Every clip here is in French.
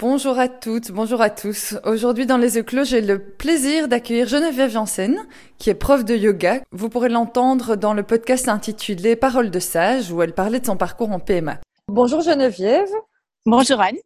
Bonjour à toutes, bonjour à tous. Aujourd'hui dans les Eclos, j'ai le plaisir d'accueillir Geneviève Janssen, qui est prof de yoga. Vous pourrez l'entendre dans le podcast intitulé Paroles de sage, où elle parlait de son parcours en PMA. Bonjour Geneviève. Bonjour Anne.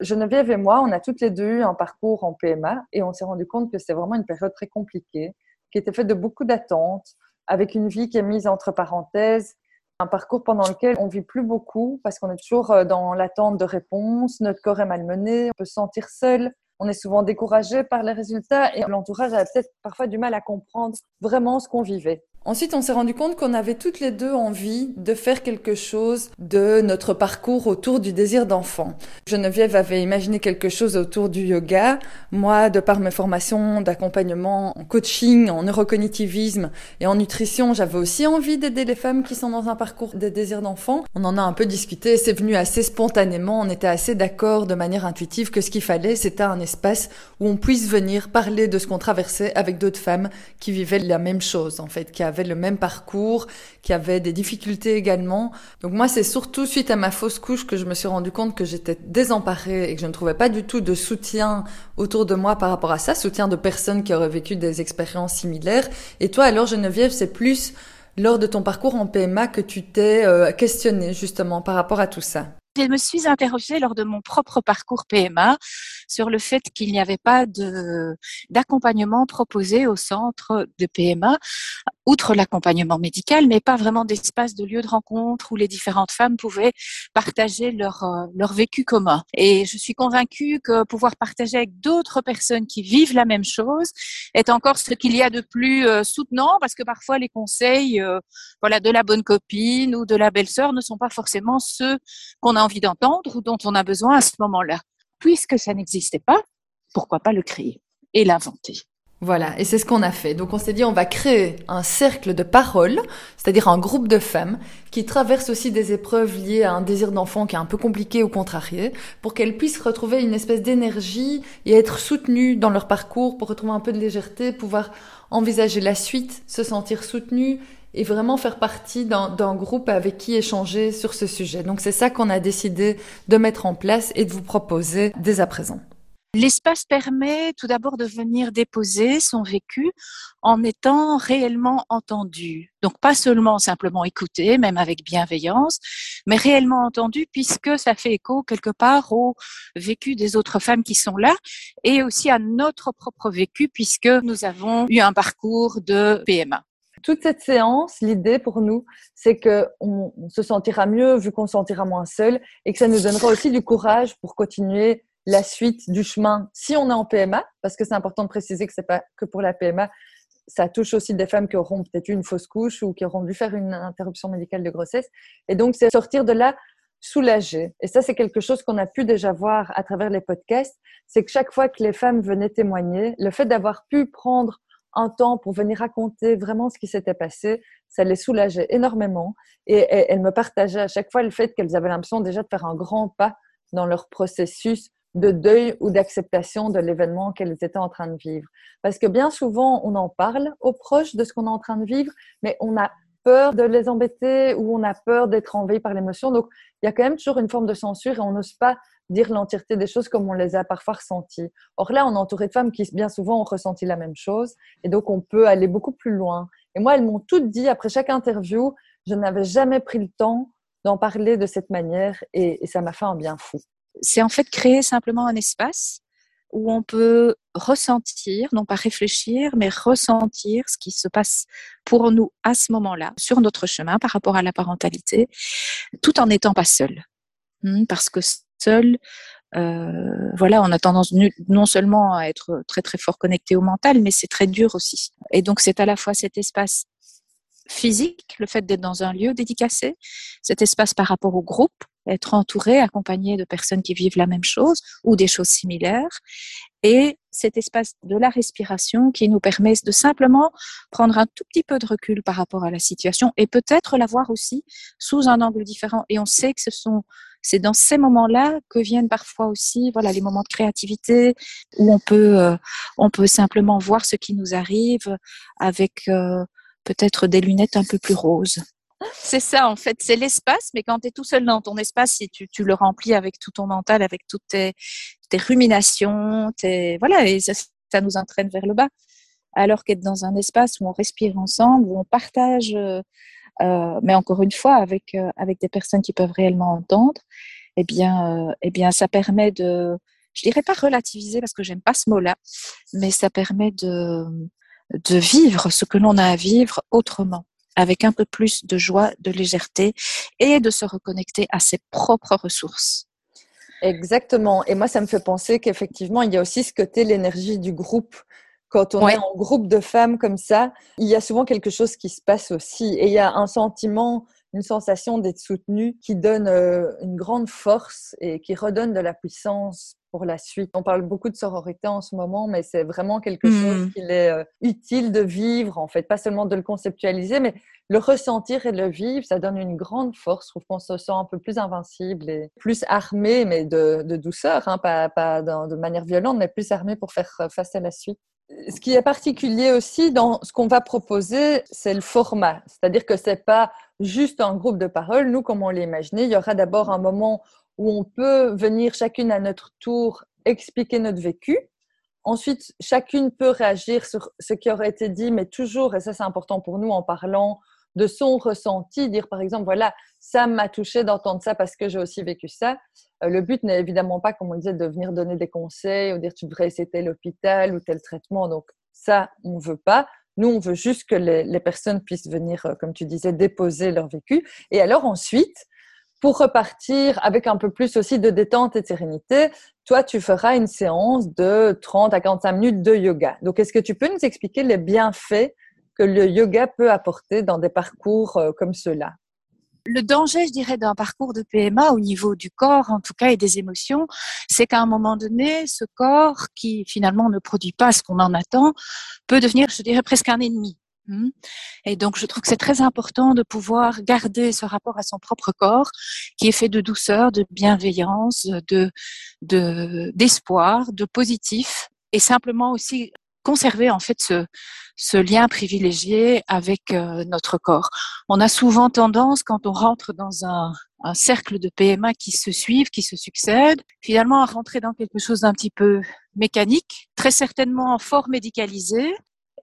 Geneviève et moi, on a toutes les deux eu un parcours en PMA et on s'est rendu compte que c'est vraiment une période très compliquée, qui était faite de beaucoup d'attentes, avec une vie qui est mise entre parenthèses un parcours pendant lequel on vit plus beaucoup parce qu'on est toujours euh, dans l'attente de réponses, notre corps est malmené, on peut se sentir seul, on est souvent découragé par les résultats et l'entourage a peut-être parfois du mal à comprendre vraiment ce qu'on vivait. Ensuite, on s'est rendu compte qu'on avait toutes les deux envie de faire quelque chose de notre parcours autour du désir d'enfant. Geneviève avait imaginé quelque chose autour du yoga. Moi, de par mes formations d'accompagnement en coaching, en neurocognitivisme et en nutrition, j'avais aussi envie d'aider les femmes qui sont dans un parcours de désir d'enfant. On en a un peu discuté, c'est venu assez spontanément, on était assez d'accord de manière intuitive que ce qu'il fallait, c'était un espace où on puisse venir parler de ce qu'on traversait avec d'autres femmes qui vivaient la même chose, en fait, qui avaient le même parcours, qui avaient des difficultés également. Donc moi, c'est surtout suite à ma fausse couche que je me suis rendu compte que j'étais désemparée et que je ne trouvais pas du tout de soutien autour de moi par rapport à ça, soutien de personnes qui auraient vécu des expériences similaires. Et toi, alors, Geneviève, c'est plus lors de ton parcours en PMA que tu t'es euh, questionné justement par rapport à tout ça je me suis interrogée lors de mon propre parcours PMA sur le fait qu'il n'y avait pas d'accompagnement proposé au centre de PMA, outre l'accompagnement médical, mais pas vraiment d'espace de lieu de rencontre où les différentes femmes pouvaient partager leur euh, leur vécu commun. Et je suis convaincue que pouvoir partager avec d'autres personnes qui vivent la même chose est encore ce qu'il y a de plus euh, soutenant, parce que parfois les conseils, euh, voilà, de la bonne copine ou de la belle-sœur ne sont pas forcément ceux qu'on a envie d'entendre ou dont on a besoin à ce moment-là. Puisque ça n'existait pas, pourquoi pas le créer et l'inventer? Voilà, et c'est ce qu'on a fait. Donc on s'est dit on va créer un cercle de parole, c'est-à-dire un groupe de femmes qui traversent aussi des épreuves liées à un désir d'enfant qui est un peu compliqué ou contrarié, pour qu'elles puissent retrouver une espèce d'énergie et être soutenues dans leur parcours, pour retrouver un peu de légèreté, pouvoir envisager la suite, se sentir soutenues et vraiment faire partie d'un groupe avec qui échanger sur ce sujet. Donc c'est ça qu'on a décidé de mettre en place et de vous proposer dès à présent. L'espace permet tout d'abord de venir déposer son vécu en étant réellement entendu. Donc pas seulement simplement écouté, même avec bienveillance, mais réellement entendu puisque ça fait écho quelque part au vécu des autres femmes qui sont là et aussi à notre propre vécu puisque nous avons eu un parcours de PMA toute cette séance, l'idée pour nous, c'est que on, se sentira mieux vu qu'on se sentira moins seul et que ça nous donnera aussi du courage pour continuer la suite du chemin si on est en PMA, parce que c'est important de préciser que c'est pas que pour la PMA, ça touche aussi des femmes qui auront peut-être eu une fausse couche ou qui auront dû faire une interruption médicale de grossesse. Et donc, c'est sortir de là soulagé. Et ça, c'est quelque chose qu'on a pu déjà voir à travers les podcasts. C'est que chaque fois que les femmes venaient témoigner, le fait d'avoir pu prendre un temps pour venir raconter vraiment ce qui s'était passé, ça les soulageait énormément. Et, elles me partageaient à chaque fois le fait qu'elles avaient l'impression déjà de faire un grand pas dans leur processus de deuil ou d'acceptation de l'événement qu'elles étaient en train de vivre. Parce que bien souvent, on en parle aux proches de ce qu'on est en train de vivre, mais on a peur de les embêter ou on a peur d'être envahi par l'émotion. Donc, il y a quand même toujours une forme de censure et on n'ose pas dire l'entièreté des choses comme on les a parfois ressenties. Or là, on est entouré de femmes qui bien souvent ont ressenti la même chose et donc on peut aller beaucoup plus loin. Et moi, elles m'ont toutes dit après chaque interview, je n'avais jamais pris le temps d'en parler de cette manière et, et ça m'a fait un bien fou. C'est en fait créer simplement un espace où on peut ressentir, non pas réfléchir, mais ressentir ce qui se passe pour nous à ce moment-là, sur notre chemin par rapport à la parentalité, tout en n'étant pas seul. Hmm, parce que seul, euh, voilà, on a tendance non seulement à être très très fort connecté au mental, mais c'est très dur aussi. Et donc c'est à la fois cet espace physique, le fait d'être dans un lieu dédicacé, cet espace par rapport au groupe, être entouré, accompagné de personnes qui vivent la même chose ou des choses similaires, et cet espace de la respiration qui nous permet de simplement prendre un tout petit peu de recul par rapport à la situation et peut-être la voir aussi sous un angle différent. Et on sait que ce sont c'est dans ces moments-là que viennent parfois aussi voilà les moments de créativité où on peut euh, on peut simplement voir ce qui nous arrive avec euh, peut-être des lunettes un peu plus roses. C'est ça, en fait, c'est l'espace, mais quand tu es tout seul dans ton espace, si tu, le remplis avec tout ton mental, avec toutes tes, ruminations, tes, voilà, et ça, nous entraîne vers le bas. Alors qu'être dans un espace où on respire ensemble, où on partage, euh, euh mais encore une fois, avec, euh, avec des personnes qui peuvent réellement entendre, eh bien, eh bien, ça permet de, je dirais pas relativiser parce que j'aime pas ce mot-là, mais ça permet de, de vivre ce que l'on a à vivre autrement avec un peu plus de joie, de légèreté et de se reconnecter à ses propres ressources. Exactement. Et moi, ça me fait penser qu'effectivement, il y a aussi ce côté, l'énergie du groupe. Quand on est en groupe de femmes comme ça, il y a souvent quelque chose qui se passe aussi. Et il y a un sentiment, une sensation d'être soutenu qui donne euh, une grande force et qui redonne de la puissance pour la suite. On parle beaucoup de sororité en ce moment, mais c'est vraiment quelque chose qu'il est euh, utile de vivre, en fait, pas seulement de le conceptualiser, mais le ressentir et le vivre, ça donne une grande force. Je trouve qu'on se sent un peu plus invincible et plus armé, mais de, douceur, hein, pas, pas de manière violente, mais plus armé pour faire euh, face à la suite. Ce qui est particulier aussi dans ce qu'on va proposer, c'est le format. C'est-à-dire que c'est pas juste un groupe de parole. Nous, comme on l'a imaginé, il y aura d'abord un moment où on peut venir chacune à notre tour expliquer notre vécu. Ensuite, chacune peut réagir sur ce qui aurait été dit, mais toujours, et ça c'est important pour nous en parlant de son ressenti, dire par exemple, voilà, ça m'a touché d'entendre ça parce que j'ai aussi vécu ça. Euh, le but n'est évidemment pas, comme on disait, de venir donner des conseils ou dire tu devrais essayer tel hôpital ou tel traitement. Donc ça, on ne veut pas. Nous, on veut juste que les, personnes puissent venir, euh, comme tu disais, déposer leur vécu. Et alors ensuite, pour repartir avec un peu plus aussi de détente et de sérénité, toi, tu feras une séance de 30 à 45 minutes de yoga. Donc, est-ce que tu peux nous expliquer les bienfaits que le yoga peut apporter dans des parcours euh, comme ceux-là? Le danger, je dirais, d'un parcours de PMA au niveau du corps, en tout cas, et des émotions, c'est qu'à un moment donné, ce corps qui finalement ne produit pas ce qu'on en attend peut devenir, je dirais, presque un ennemi. Mmh. Et donc, je trouve que c'est très important de pouvoir garder ce rapport à son propre corps, qui est fait de douceur, de bienveillance, de d'espoir, de, positif, et simplement aussi conserver en fait ce, ce lien privilégié avec euh, notre corps. On a souvent tendance, quand on rentre dans un, un cercle de PMA qui se suivent, qui se succèdent, finalement à rentrer dans quelque chose d'un petit peu mécanique, très certainement fort médicalisé,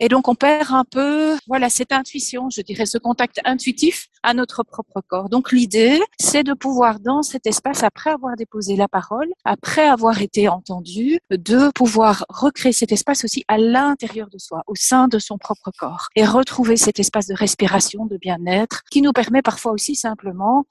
et donc, on perd un peu, voilà, cette intuition, je dirais, ce contact intuitif à notre propre corps. Donc, l'idée, c'est de pouvoir, dans cet espace, après avoir déposé la parole, après avoir été entendu, de pouvoir recréer cet espace aussi à l'intérieur de soi, au sein de son propre corps, et retrouver cet espace de respiration, de bien-être, qui nous permet parfois aussi simplement,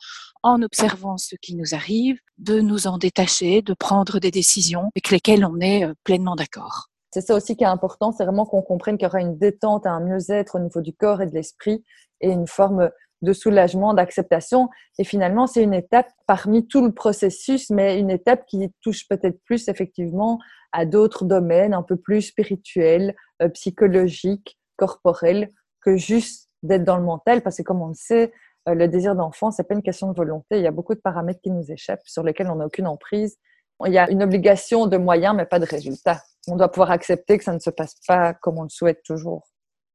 en observant ce qui nous arrive, de nous en détacher, de prendre des décisions avec lesquelles on est euh, pleinement d'accord. C'est ça aussi qui est important, c'est vraiment qu'on comprenne qu'il y aura une détente, un mieux-être au niveau du corps et de l'esprit et une forme de soulagement, d'acceptation. Et finalement, c'est une étape parmi tout le processus, mais une étape qui touche peut-être plus effectivement à d'autres domaines un peu plus spirituels, euh, psychologiques, corporels, que juste d'être dans le mental, parce que comme on le sait, euh, le désir d'enfant, c'est pas une question de volonté. Il y a beaucoup de paramètres qui nous échappent, sur lesquels on n'a aucune emprise. Il y a une obligation de moyens, mais pas de résultats. On doit pouvoir accepter que ça ne se passe pas comme on le souhaite toujours.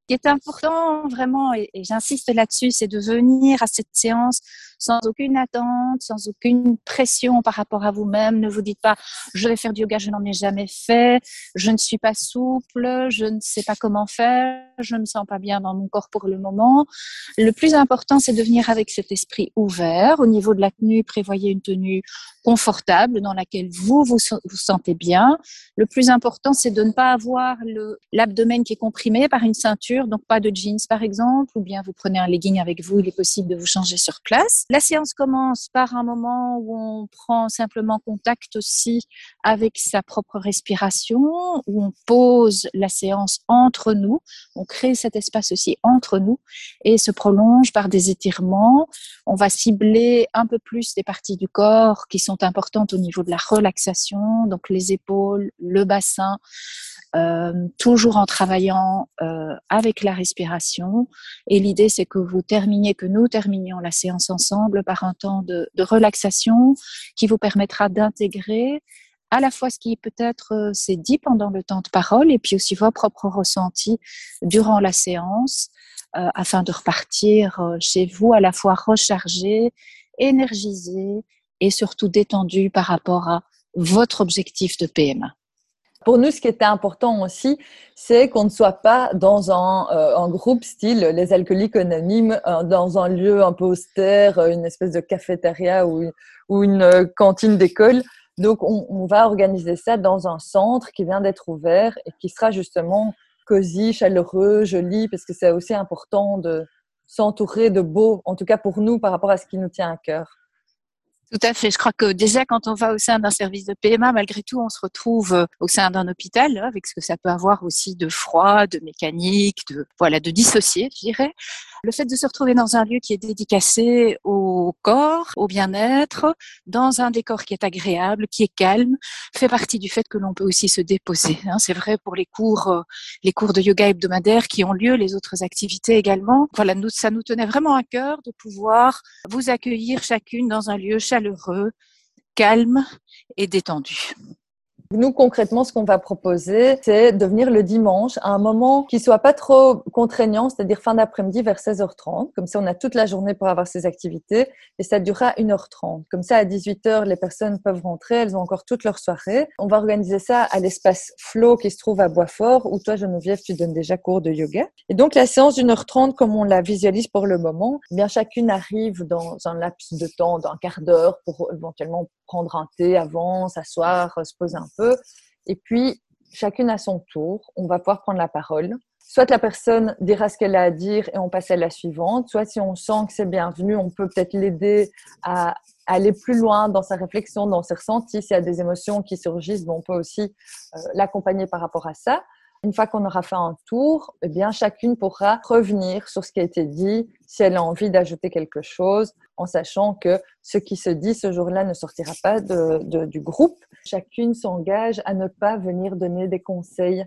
Ce qui est important vraiment, et, j'insiste là-dessus, c'est de venir à cette séance sans aucune attente, sans aucune pression par rapport à vous-même. Ne vous dites pas, je vais faire du yoga, je n'en ai jamais fait, je ne suis pas souple, je ne sais pas comment faire, je ne me sens pas bien dans mon corps pour le moment. Le plus important, c'est de venir avec cet esprit ouvert. Au niveau de la tenue, prévoyez une tenue confortable dans laquelle vous vous, vous sentez bien. Le plus important, c'est de ne pas avoir l'abdomen qui est comprimé par une ceinture, donc pas de jeans par exemple, ou bien vous prenez un legging avec vous, il est possible de vous changer sur place. La séance commence par un moment où on prend simplement contact aussi avec sa propre respiration, où on pose la séance entre nous, on crée cet espace aussi entre nous et se prolonge par des étirements. On va cibler un peu plus des parties du corps qui sont importantes au niveau de la relaxation, donc les épaules, le bassin, euh, toujours en travaillant euh, avec la respiration. Et l'idée, c'est que vous terminiez, que nous terminions la séance ensemble par un temps de relaxation qui vous permettra d'intégrer à la fois ce qui peut-être euh, s'est dit pendant le temps de parole et puis aussi vos propres ressentis durant la séance afin de repartir chez vous à la fois rechargé, énergisé et surtout détendu par rapport à votre objectif de PMA. Pour nous, ce qui était important aussi, c'est qu'on ne soit pas dans un, euh, groupe style les alcooliques anonymes, euh, dans un lieu un peu austère, euh, une espèce de cafétéria ou une cantine d'école. Donc, on, va organiser ça dans un centre qui vient d'être ouvert et qui sera justement cosy, chaleureux, joli, parce que c'est aussi important de s'entourer de beau, en tout cas pour nous, par rapport à ce qui nous tient à cœur. Tout à fait. Je crois que déjà, quand on va au sein d'un service de PMA, malgré tout, on se retrouve euh, au sein d'un hôpital, hein, avec ce que ça peut avoir aussi de froid, de mécanique, de voilà, de dissocié, je dirais. Le fait de se retrouver dans un lieu qui est dédicacé au corps, au bien-être, dans un décor qui est agréable, qui est calme, fait partie du fait que l'on peut aussi se déposer. Hein. C'est vrai pour les cours, euh, les cours de yoga hebdomadaires qui ont lieu, les autres activités également. Voilà, nous, ça nous tenait vraiment à cœur de pouvoir vous accueillir chacune dans un lieu chaleureux, calme et détendu. Nous, concrètement, ce qu'on va proposer, c'est de venir le dimanche à un moment qui soit pas trop contraignant, c'est-à-dire fin d'après-midi vers 16h30. Comme ça, on a toute la journée pour avoir ces activités et ça durera 1h30. Comme ça, à 18h, les personnes peuvent rentrer, elles ont encore toute leur soirée. On va organiser ça à l'espace Flow qui se trouve à Boisfort où toi, Geneviève, tu donnes déjà cours de yoga. Et donc, la séance d'une heure trente, comme on la visualise pour le moment, eh bien, chacune arrive dans un laps de temps d'un quart d'heure pour éventuellement prendre un thé avant, s'asseoir, se poser un peu. Et puis, chacune à son tour, on va pouvoir prendre la parole. Soit la personne dira ce qu'elle a à dire et on passe à la suivante, soit si on sent que c'est bienvenu, on peut peut-être l'aider à aller plus loin dans sa réflexion, dans ses ressentis. S'il y a des émotions qui surgissent, on peut aussi euh, l'accompagner par rapport à ça. Une fois qu'on aura fait un tour, eh bien, chacune pourra revenir sur ce qui a été dit, si elle a envie d'ajouter quelque chose, en sachant que ce qui se dit ce jour-là ne sortira pas de, du groupe. Chacune s'engage à ne pas venir donner des conseils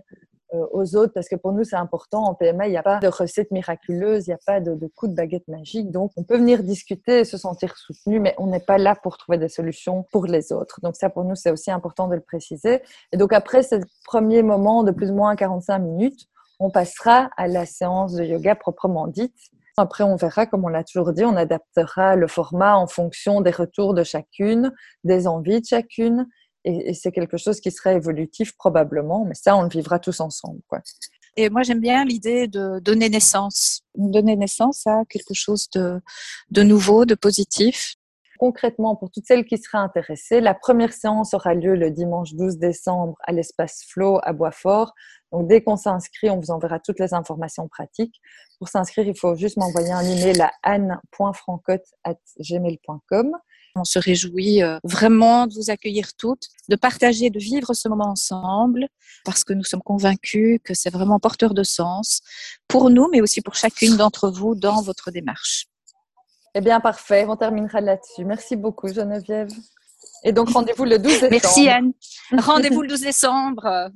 aux autres parce que pour nous c'est important. En PMA il n'y a pas de recette miraculeuse il n'y a pas de, de coup de baguette magique. Donc on peut venir discuter et se sentir soutenu mais on n'est pas là pour trouver des solutions pour les autres. Donc ça pour nous c'est aussi important de le préciser. Et donc après ce premier moment de plus ou moins 45 minutes on passera à la séance de yoga proprement dite. Après, on verra, comme on l'a toujours dit, on adaptera le format en fonction des retours de chacune, des envies de chacune et, c'est quelque chose qui serait évolutif probablement, mais ça, on le vivra tous ensemble. Quoi. Et moi, j'aime bien l'idée de donner naissance, donner naissance à quelque chose de, de nouveau, de positif. Concrètement, pour toutes celles qui seraient intéressées, la première séance aura lieu le dimanche 12 décembre à l'espace Flow à Boisfort. Donc, dès qu'on s'inscrit, on vous enverra toutes les informations pratiques. Pour s'inscrire, il faut juste m'envoyer un email à anne.francotte.gmail.com. On se réjouit euh, vraiment de vous accueillir toutes, de partager, de vivre ce moment ensemble, parce que nous sommes convaincus que c'est vraiment porteur de sens pour nous, mais aussi pour chacune d'entre vous dans votre démarche. Eh bien, parfait. On terminera là-dessus. Merci beaucoup, Geneviève. Et donc, rendez-vous le 12 décembre. Merci, Anne. Rendez-vous le 12 décembre.